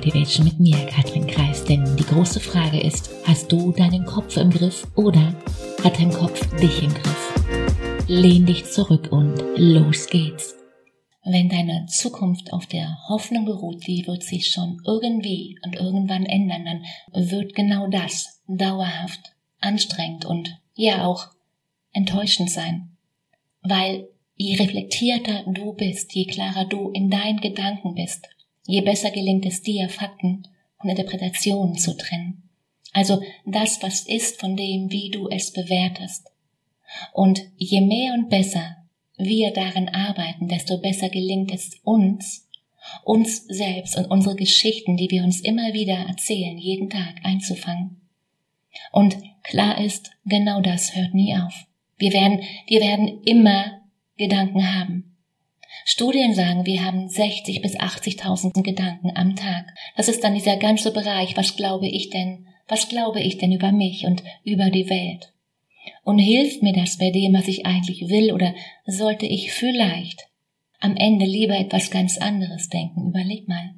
Motivation mit mir, Katrin Kreis. Denn die große Frage ist, hast du deinen Kopf im Griff oder hat dein Kopf dich im Griff? Lehn dich zurück und los geht's. Wenn deine Zukunft auf der Hoffnung beruht, die wird sich schon irgendwie und irgendwann ändern, dann wird genau das dauerhaft anstrengend und ja auch enttäuschend sein. Weil je reflektierter du bist, je klarer du in deinen Gedanken bist, je besser gelingt es dir, Fakten und Interpretationen zu trennen. Also das, was ist von dem, wie du es bewertest. Und je mehr und besser wir darin arbeiten, desto besser gelingt es uns, uns selbst und unsere Geschichten, die wir uns immer wieder erzählen, jeden Tag einzufangen. Und klar ist, genau das hört nie auf. Wir werden, wir werden immer Gedanken haben. Studien sagen, wir haben 60 bis 80.000 Gedanken am Tag. Das ist dann dieser ganze Bereich, was glaube ich denn, was glaube ich denn über mich und über die Welt? Und hilft mir das bei dem, was ich eigentlich will, oder sollte ich vielleicht am Ende lieber etwas ganz anderes denken? Überleg mal.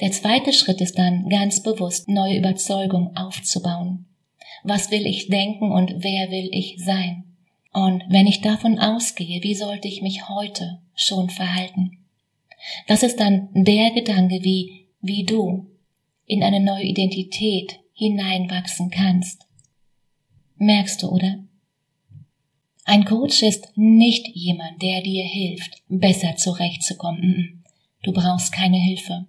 Der zweite Schritt ist dann ganz bewusst neue Überzeugung aufzubauen. Was will ich denken und wer will ich sein? Und wenn ich davon ausgehe, wie sollte ich mich heute schon verhalten? Das ist dann der Gedanke, wie, wie du in eine neue Identität hineinwachsen kannst. Merkst du, oder? Ein Coach ist nicht jemand, der dir hilft, besser zurechtzukommen. Du brauchst keine Hilfe.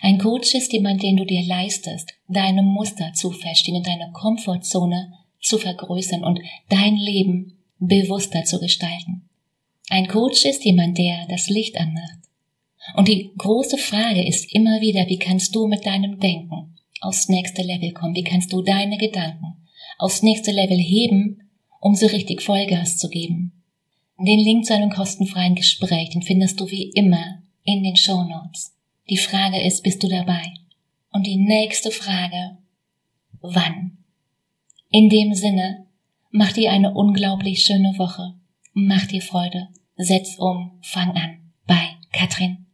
Ein Coach ist jemand, den du dir leistest, deine Muster zu verstehen und deine Komfortzone zu vergrößern und dein Leben bewusster zu gestalten. Ein Coach ist jemand, der das Licht anmacht. Und die große Frage ist immer wieder, wie kannst du mit deinem Denken aufs nächste Level kommen? Wie kannst du deine Gedanken aufs nächste Level heben, um so richtig Vollgas zu geben? Den Link zu einem kostenfreien Gespräch, den findest du wie immer in den Show Notes. Die Frage ist, bist du dabei? Und die nächste Frage, wann? In dem Sinne, Mach dir eine unglaublich schöne Woche. Mach dir Freude. Setz um. Fang an. Bei Katrin.